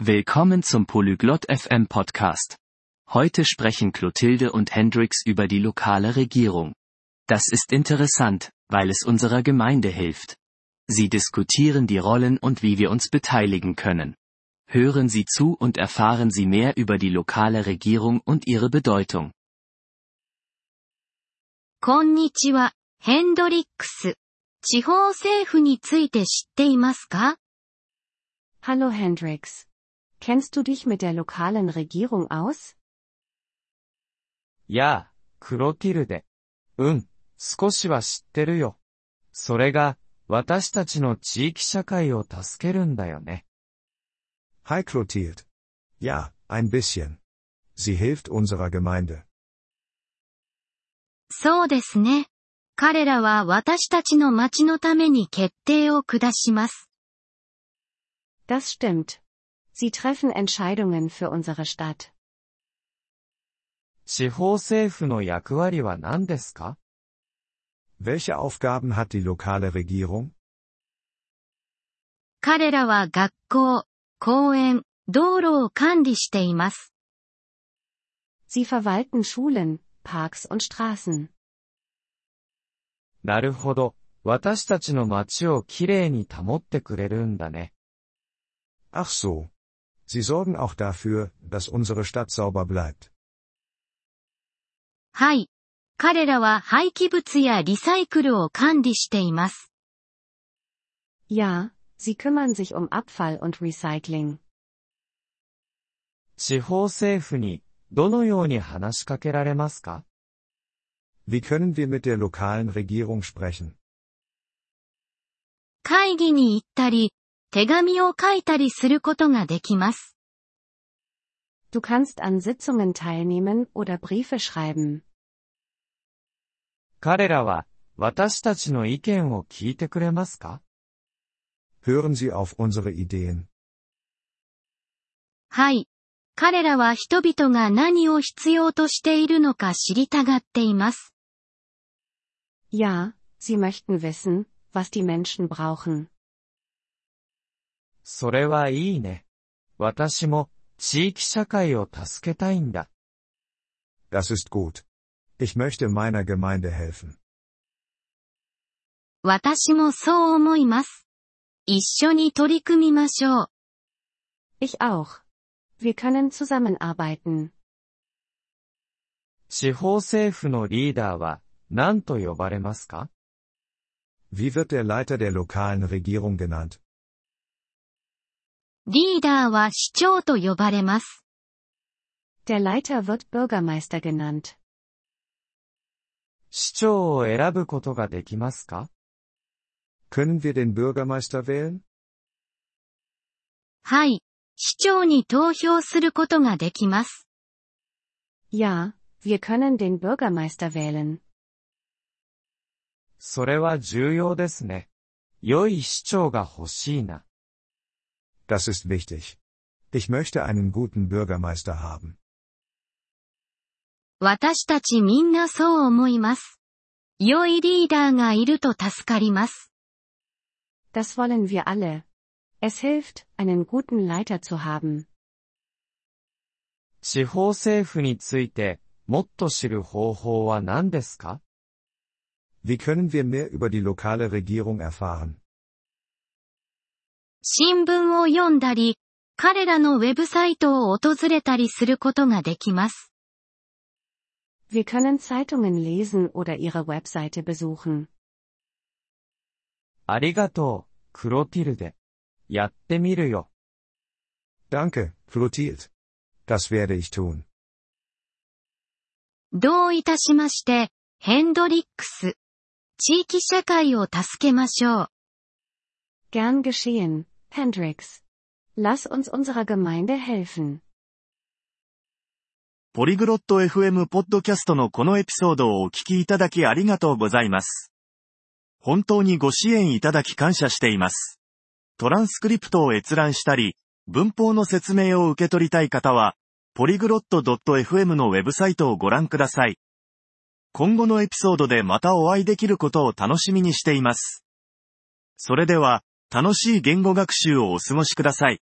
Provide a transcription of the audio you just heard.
Willkommen zum Polyglot FM Podcast. Heute sprechen Clotilde und Hendrix über die lokale Regierung. Das ist interessant, weil es unserer Gemeinde hilft. Sie diskutieren die Rollen und wie wir uns beteiligen können. Hören Sie zu und erfahren Sie mehr über die lokale Regierung und ihre Bedeutung. こんにちは、ヘンドリックス。地方政府について知っていますか Hallo Hendrix. Kennst du dich mit der lokalen Regierung aus? やあ、クロティルデ。うん、少しは知ってるよ。それが、私たちの地域社会を助けるんだよね。 Hi Clotilde. Ja, ein bisschen. Sie hilft unserer Gemeinde. そうですね。彼らは私たちの町のために決定を下します。 Das stimmt. Sie treffen Entscheidungen für unsere Stadt. 地方政府の役割は何ですか Welche Aufgaben hat die lokale Regierung? 彼らは学校、公園、道路を管理しています。 Sie verwalten Schulen, Parks und Straßen. なるほど。私たちの街をきれいに保ってくれるんだね。 Ach so. Sie sorgen auch dafür, dass unsere Stadt sauber bleibt. はい。彼らは廃棄物やリサイクルを管理しています。 Ja, sie kümmern sich um Abfall und Recycling. 地方政府に、どのように話しかけられますか Wie können wir mit der lokalen Regierung sprechen? 会議に行ったり、 手紙を書いたりすることができます。Du kannst an Sitzungen teilnehmen oder Briefe schreiben. 彼らは、私たちの意見を聞いてくれますか Hören Sie auf unsere Ideen. はい。彼らは人々が何を必要としているのか知りたがっています。Ja, sie möchten wissen, was die Menschen brauchen. それはいいね。私も、地域社会を助けたいんだ。Das ist gut. Ich möchte meiner Gemeinde helfen. 私もそう思います。一緒に取り組みましょう。Ich auch. Wir können zusammenarbeiten. 地方政府のリーダーは、何と呼ばれますか Wie wird der Leiter der lokalen Regierung genannt? リーダーは市長と呼ばれます。Der Leiter wird Bürgermeister genannt. 市長を選ぶことができますか Können wir den Bürgermeister wählen? はい。市長に投票することができます。Ja, wir können den Bürgermeister wählen. それは重要ですね。良い市長が欲しいな。Das ist wichtig. Ich möchte einen guten Bürgermeister haben. 私たちみんなそう思います。良いリーダーがいると助かります。 Das wollen wir alle. Es hilft, einen guten Leiter zu haben. 地方政府について、もっと知る方法は何ですか Wie können wir mehr über die lokale Regierung erfahren? 新聞を読んだり、彼らのウェブサイトを訪れたりすることができます。Wir können Zeitungen lesen oder ihre Webseite besuchen. ありがとう、クロティルデ。やってみるよ。Danke, Clotilde. Das werde ich tun. どういたしまして、ヘンドリックス。地域社会を助けましょう。Gern geschehen, Hendrix. Lass uns unserer Gemeinde helfen. ポリグロット FM ポッドキャストのこのエピソードをお聞きいただきありがとうございます。本当にご支援いただき感謝しています。トランスクリプトを閲覧したり、文法の説明を受け取りたい方は、ポリグロット .fm のウェブサイトをご覧ください。今後のエピソードでまたお会いできることを楽しみにしています。それでは、楽しい言語学習をお過ごしください。